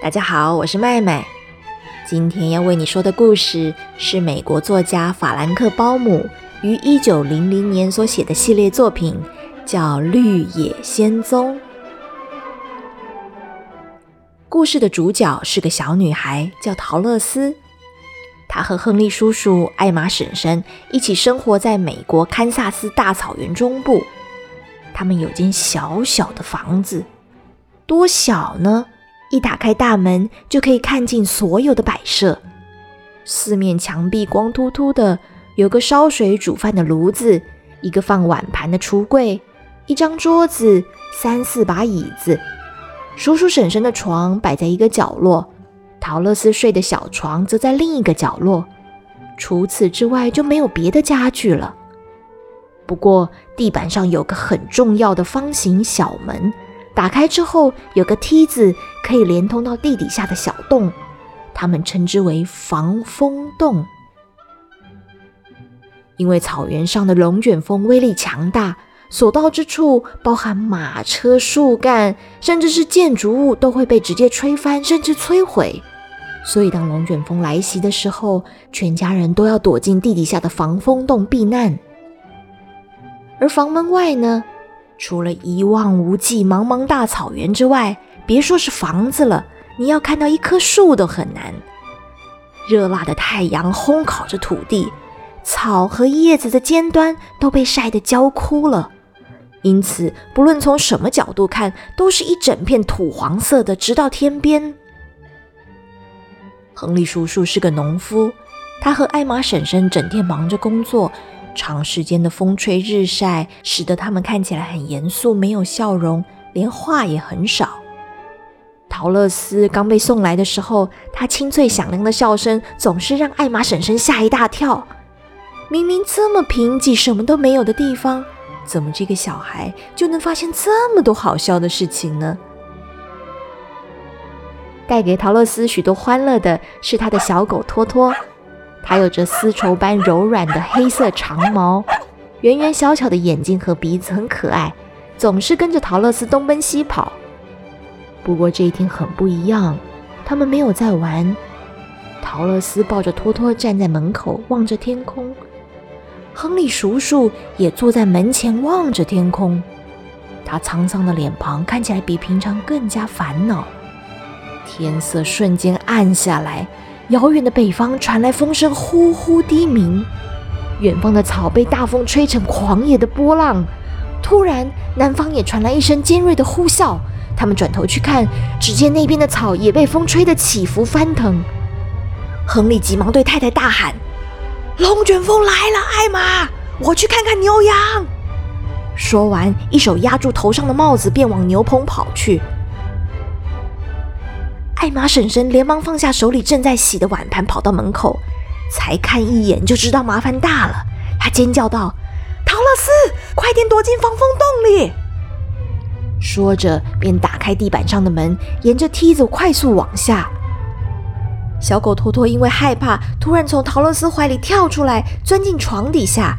大家好，我是麦麦。今天要为你说的故事是美国作家法兰克·鲍姆于一九零零年所写的系列作品，叫《绿野仙踪》。故事的主角是个小女孩，叫陶乐斯。她和亨利叔叔、艾玛婶婶一起生活在美国堪萨斯大草原中部。他们有间小小的房子，多小呢？一打开大门，就可以看尽所有的摆设。四面墙壁光秃秃的，有个烧水煮饭的炉子，一个放碗盘的橱柜，一张桌子，三四把椅子。叔叔婶婶的床摆在一个角落，陶乐斯睡的小床则在另一个角落。除此之外，就没有别的家具了。不过，地板上有个很重要的方形小门。打开之后，有个梯子可以连通到地底下的小洞，他们称之为防风洞。因为草原上的龙卷风威力强大，所到之处，包含马车、树干，甚至是建筑物，都会被直接吹翻，甚至摧毁。所以，当龙卷风来袭的时候，全家人都要躲进地底下的防风洞避难。而房门外呢？除了一望无际、茫茫大草原之外，别说是房子了，你要看到一棵树都很难。热辣的太阳烘烤着土地，草和叶子的尖端都被晒得焦枯了，因此不论从什么角度看，都是一整片土黄色的，直到天边。亨利叔叔是个农夫，他和艾玛婶婶整天忙着工作。长时间的风吹日晒，使得他们看起来很严肃，没有笑容，连话也很少。陶乐斯刚被送来的时候，他清脆响亮的笑声总是让艾玛婶婶吓一大跳。明明这么贫瘠、什么都没有的地方，怎么这个小孩就能发现这么多好笑的事情呢？带给陶乐斯许多欢乐的是他的小狗托托。它有着丝绸般柔软的黑色长毛，圆圆小巧的眼睛和鼻子很可爱，总是跟着陶乐斯东奔西跑。不过这一天很不一样，他们没有在玩。陶乐斯抱着托托站在门口望着天空，亨利叔叔也坐在门前望着天空。他沧桑的脸庞看起来比平常更加烦恼。天色瞬间暗下来。遥远的北方传来风声呼呼低鸣，远方的草被大风吹成狂野的波浪。突然，南方也传来一声尖锐的呼啸。他们转头去看，只见那边的草也被风吹得起伏翻腾。亨利急忙对太太大喊：“龙卷风来了，艾玛，我去看看牛羊。”说完，一手压住头上的帽子，便往牛棚跑去。艾玛婶婶连忙放下手里正在洗的碗盘，跑到门口，才看一眼就知道麻烦大了。她尖叫道：“陶乐斯，快点躲进防风洞里！”说着，便打开地板上的门，沿着梯子快速往下。小狗托托因为害怕，突然从陶乐斯怀里跳出来，钻进床底下。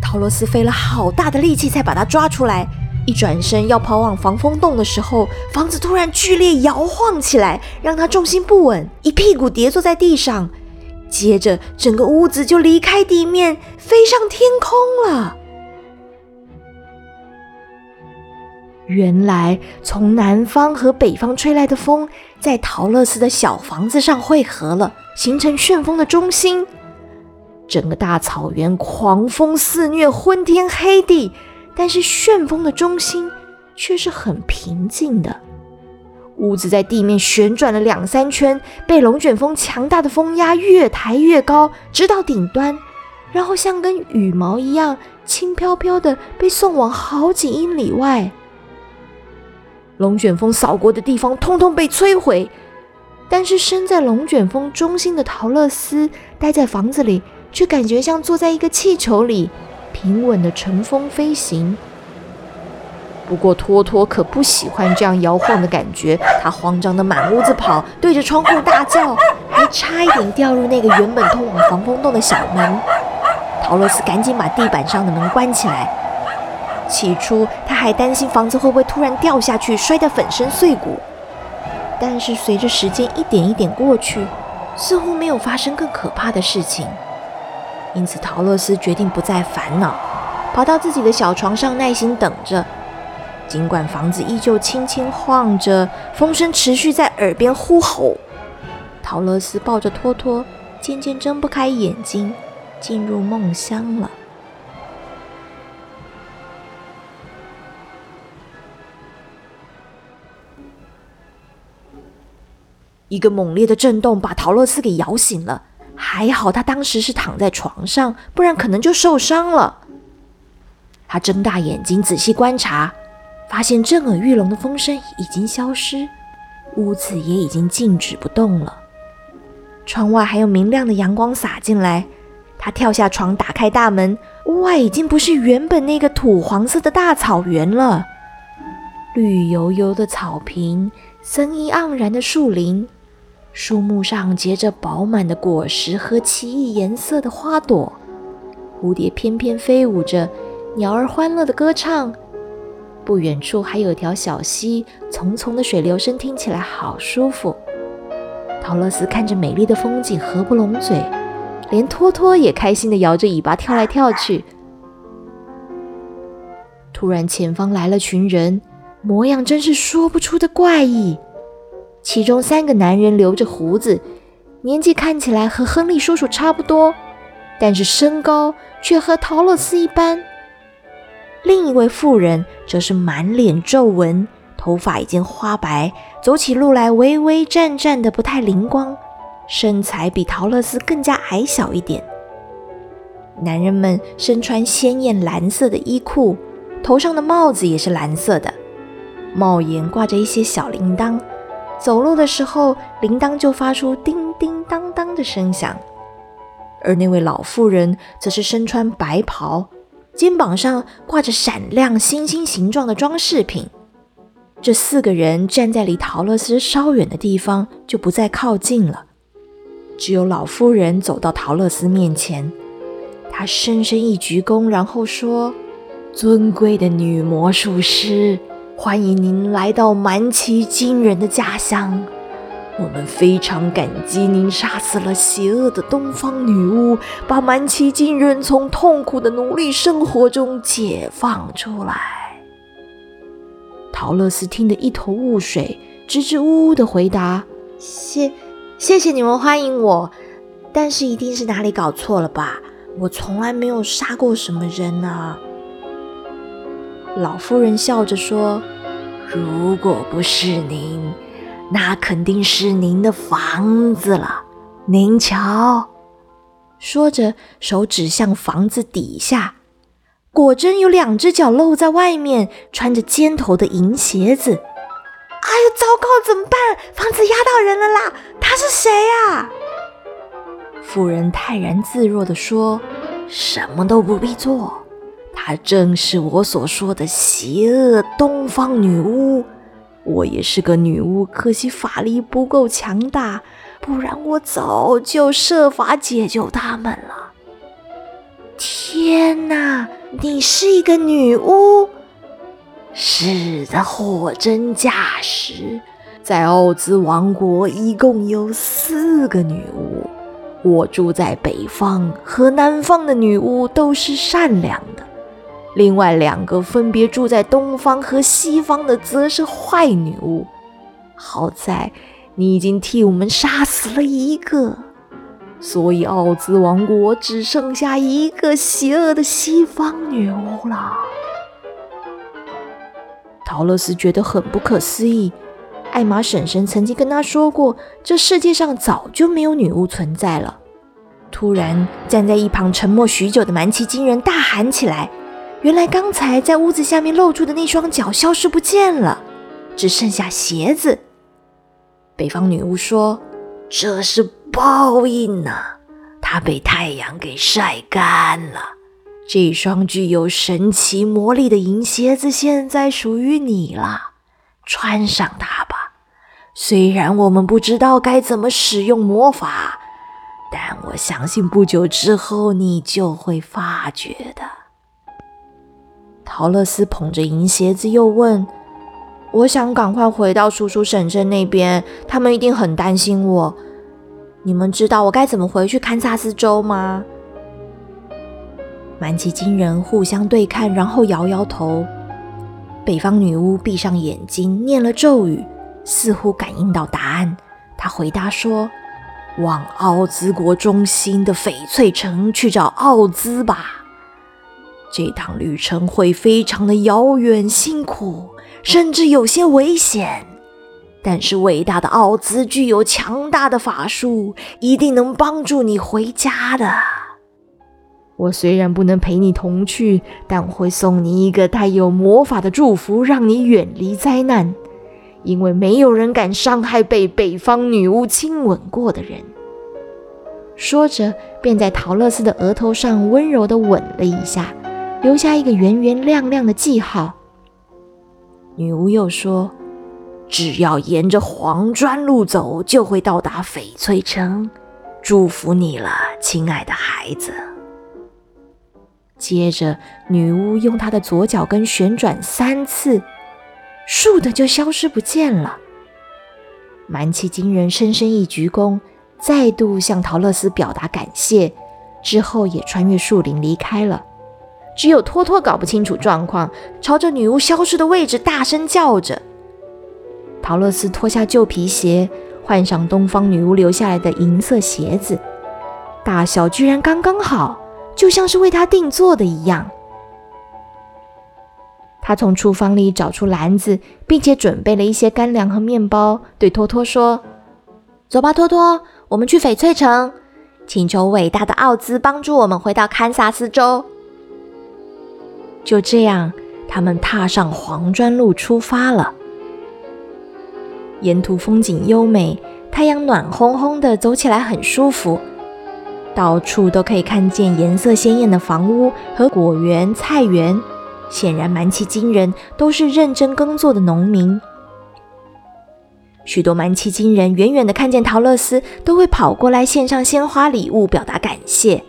陶乐斯费了好大的力气才把它抓出来。一转身要跑往防风洞的时候，房子突然剧烈摇晃起来，让他重心不稳，一屁股跌坐在地上。接着，整个屋子就离开地面，飞上天空了。原来，从南方和北方吹来的风，在陶乐斯的小房子上汇合了，形成旋风的中心。整个大草原狂风肆虐，昏天黑地。但是旋风的中心却是很平静的，屋子在地面旋转了两三圈，被龙卷风强大的风压越抬越高，直到顶端，然后像根羽毛一样轻飘飘的被送往好几英里外。龙卷风扫过的地方通通被摧毁，但是身在龙卷风中心的陶乐斯待在房子里，却感觉像坐在一个气球里。平稳的乘风飞行。不过托托可不喜欢这样摇晃的感觉，他慌张的满屋子跑，对着窗户大叫，还差一点掉入那个原本通往防风洞的小门。陶乐斯赶紧把地板上的门关起来。起初他还担心房子会不会突然掉下去，摔得粉身碎骨。但是随着时间一点一点过去，似乎没有发生更可怕的事情。因此，陶乐斯决定不再烦恼，跑到自己的小床上耐心等着。尽管房子依旧轻轻晃着，风声持续在耳边呼吼，陶乐斯抱着托托，渐渐睁不开眼睛，进入梦乡了。一个猛烈的震动把陶乐斯给摇醒了，还好他当时是躺在床上，不然可能就受伤了。他睁大眼睛仔细观察。发现震耳欲聋的风声已经消失，屋子也已经静止不动了。窗外还有明亮的阳光洒进来，他跳下床，打开大门，屋外已经不是原本那个土黄色的大草原了。绿油油的草坪，森意盎然的树林，树木上结着饱满的果实和奇异颜色的花朵，蝴蝶翩翩飞舞着，鸟儿欢乐的歌唱。不远处还有条小溪，淙淙的水流声听起来好舒服。陶乐斯看着美丽的风景，合不拢嘴，连托托也开心地摇着尾巴跳来跳去。突然，前方来了群人，模样真是说不出的怪异。其中三个男人留着胡子，年纪看起来和亨利叔叔差不多，但是身高却和陶乐斯一般。另一位妇人则是满脸皱纹，头发已经花白，走起路来微微颤颤的，不太灵光，身材比陶乐斯更加矮小一点。男人们身穿鲜艳蓝色的衣裤，头上的帽子也是蓝色的，帽檐挂着一些小铃铛，走路的时候铃铛就发出叮叮当当的声响。而那位老妇人则是身穿白袍。肩膀上挂着闪亮星星形状的装饰品。这四个人站在离陶乐斯稍远的地方，就不再靠近了。只有老妇人走到陶乐斯面前，她深深一鞠躬，然后说：“尊贵的女魔术师，欢迎您来到蛮奇惊人的家乡。”我们非常感激您杀死了邪恶的东方女巫，把蛮奇金人从痛苦的奴隶生活中解放出来。陶乐斯听得一头雾水，支支吾吾的回答：“谢，谢谢你们欢迎我，但是一定是哪里搞错了吧？我从来没有杀过什么人啊。”老妇人笑着说：“如果不是您。”那肯定是您的房子了，您瞧。说着，手指向房子底下，果真有两只脚露在外面，穿着尖头的银鞋子。哎呦，糟糕，怎么办？房子压到人了啦！他是谁呀？妇人泰然自若地说：“什么都不必做，她正是我所说的邪恶东方女巫。”我也是个女巫，可惜法力不够强大，不然我早就设法解救他们了。天哪，你是一个女巫？是的，货真价实。在奥兹王国，一共有四个女巫。我住在北方，和南方的女巫都是善良的。另外两个分别住在东方和西方的，则是坏女巫。好在你已经替我们杀死了一个，所以奥兹王国只剩下一个邪恶的西方女巫了。陶乐斯觉得很不可思议。艾玛婶婶曾经跟他说过，这世界上早就没有女巫存在了。突然，站在一旁沉默许久的蛮奇金人大喊起来。原来刚才在屋子下面露出的那双脚消失不见了，只剩下鞋子。北方女巫说：“这是报应呐，它被太阳给晒干了。这双具有神奇魔力的银鞋子现在属于你了，穿上它吧。虽然我们不知道该怎么使用魔法，但我相信不久之后你就会发觉的。”陶乐斯捧着银鞋子，又问：“我想赶快回到叔叔婶婶那边，他们一定很担心我。你们知道我该怎么回去堪萨斯州吗？满奇金人互相对看，然后摇摇头。北方女巫闭上眼睛，念了咒语，似乎感应到答案。她回答说：“往奥兹国中心的翡翠城去找奥兹吧。这趟旅程会非常的遥远、辛苦，甚至有些危险。但是伟大的奥兹具有强大的法术，一定能帮助你回家的。”我虽然不能陪你同去，但会送你一个带有魔法的祝福，让你远离灾难。因为没有人敢伤害被北方女巫亲吻过的人。说着，便在陶乐斯的额头上温柔地吻了一下，留下一个圆圆亮亮的记号。女巫又说：“只要沿着黄砖路走，就会到达翡翠城。祝福你了，亲爱的孩子。”接着，女巫用她的左脚跟旋转三次，竖的就消失不见了。蛮气金人深深一鞠躬，再度向陶乐斯表达感谢，之后也穿越树林离开了。只有托托搞不清楚状况，朝着女巫消失的位置大声叫着。陶乐斯脱下旧皮鞋，换上东方女巫留下来的银色鞋子，大小居然刚刚好。就像是为他定做的一样。他从厨房里找出篮子，并且准备了一些干粮和面包，对托托说：“走吧，托托，我们去翡翠城，请求伟大的奥兹帮助我们回到堪萨斯州。”就这样，他们踏上黄砖路出发了。沿途风景优美，太阳暖烘烘的，走起来很舒服。到处都可以看见颜色鲜艳的房屋和果园、菜园，显然蛮奇惊人都是认真耕作的农民。许多蛮奇惊人远远的看见陶乐斯，都会跑过来献上鲜花礼物，表达感谢，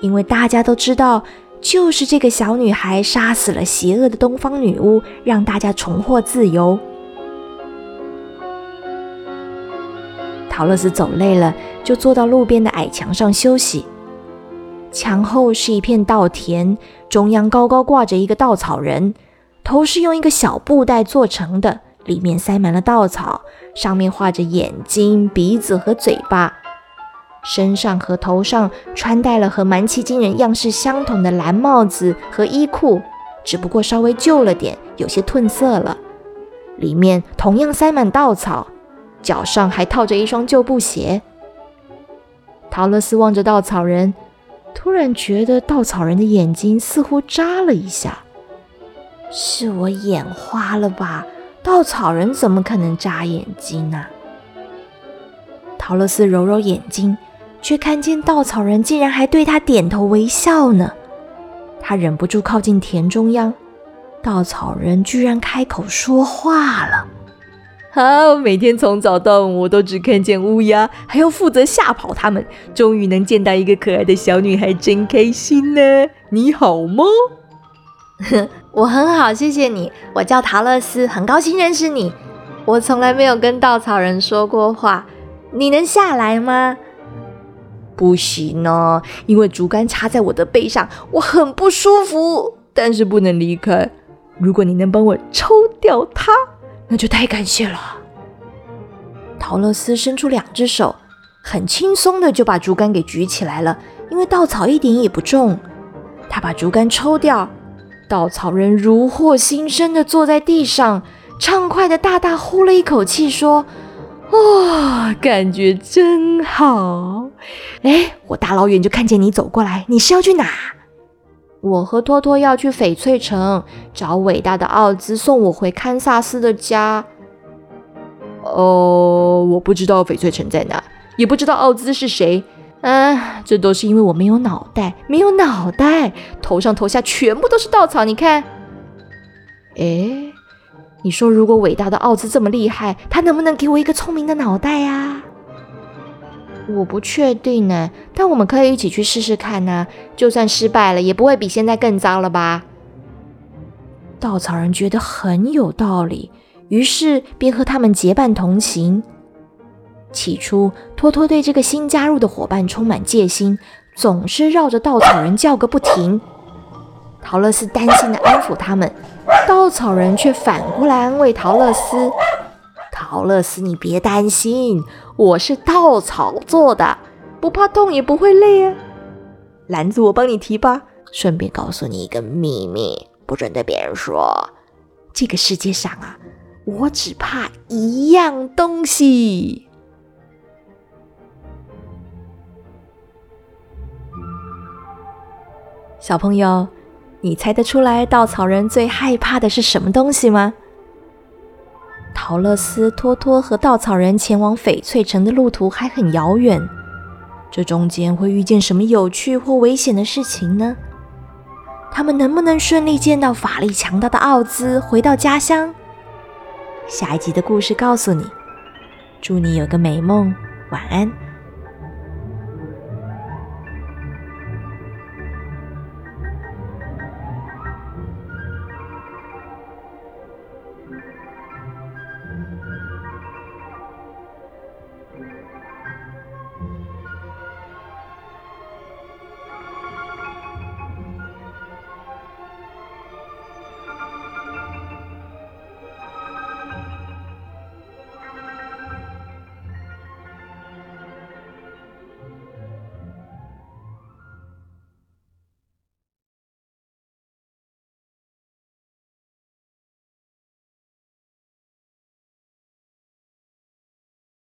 因为大家都知道，就是这个小女孩杀死了邪恶的东方女巫，让大家重获自由。陶乐斯走累了，就坐到路边的矮墙上休息。墙后是一片稻田，中央高高挂着一个稻草人，头是用一个小布袋做成的，里面塞满了稻草，上面画着眼睛、鼻子和嘴巴。身上和头上穿戴了和蛮奇金人样式相同的蓝帽子和衣裤，只不过稍微旧了点，有些褪色了。里面同样塞满稻草。脚上还套着一双旧布鞋。陶乐斯望着稻草人，突然觉得稻草人的眼睛似乎眨了一下。是我眼花了吧？稻草人怎么可能眨眼睛呢？陶乐斯揉揉眼睛，却看见稻草人竟然还对他点头微笑呢。他忍不住靠近田中央，稻草人居然开口说话了。好，每天从早到晚，我都只看见乌鸦，还要负责吓跑它们。终于能见到一个可爱的小女孩，真开心呢！你好吗？我很好，谢谢你。我叫陶乐斯，很高兴认识你。我从来没有跟稻草人说过话。你能下来吗？不行呢，因为竹竿插在我的背上，我很不舒服。但是不能离开。如果你能帮我抽掉它。那就太感谢了。陶乐斯伸出两只手，很轻松的就把竹竿给举起来了，因为稻草一点也不重。他把竹竿抽掉，稻草人如获新生的坐在地上，畅快的大大呼了一口气，说：“哇，感觉真好！哎，我大老远就看见你走过来，你是要去哪？”我和托托要去翡翠城找伟大的奥兹送我回堪萨斯的家。哦，我不知道翡翠城在哪，也不知道奥兹是谁。啊，这都是因为我没有脑袋，没有脑袋，头上头下全部都是稻草。你看，哎，你说如果伟大的奥兹这么厉害，他能不能给我一个聪明的脑袋呀？我不确定呢，但我们可以一起去试试看呢。就算失败了，也不会比现在更糟了吧？稻草人觉得很有道理，于是便和他们结伴同行。起初，托托对这个新加入的伙伴充满戒心，总是绕着稻草人叫个不停。陶乐斯担心地安抚他们，稻草人却反过来安慰陶乐斯：“陶乐斯，你别担心，我是稻草做的，不怕痛也不会累啊。篮子我帮你提吧。顺便告诉你一个秘密，不准对别人说。这个世界上啊，我只怕一样东西。小朋友。”你猜得出来稻草人最害怕的是什么东西吗？陶乐斯、托托和稻草人前往翡翠城的路途还很遥远，这中间会遇见什么有趣或危险的事情呢？他们能不能顺利见到法力强大的奥兹，回到家乡？下一集的故事告诉你。祝你有个美梦，晚安。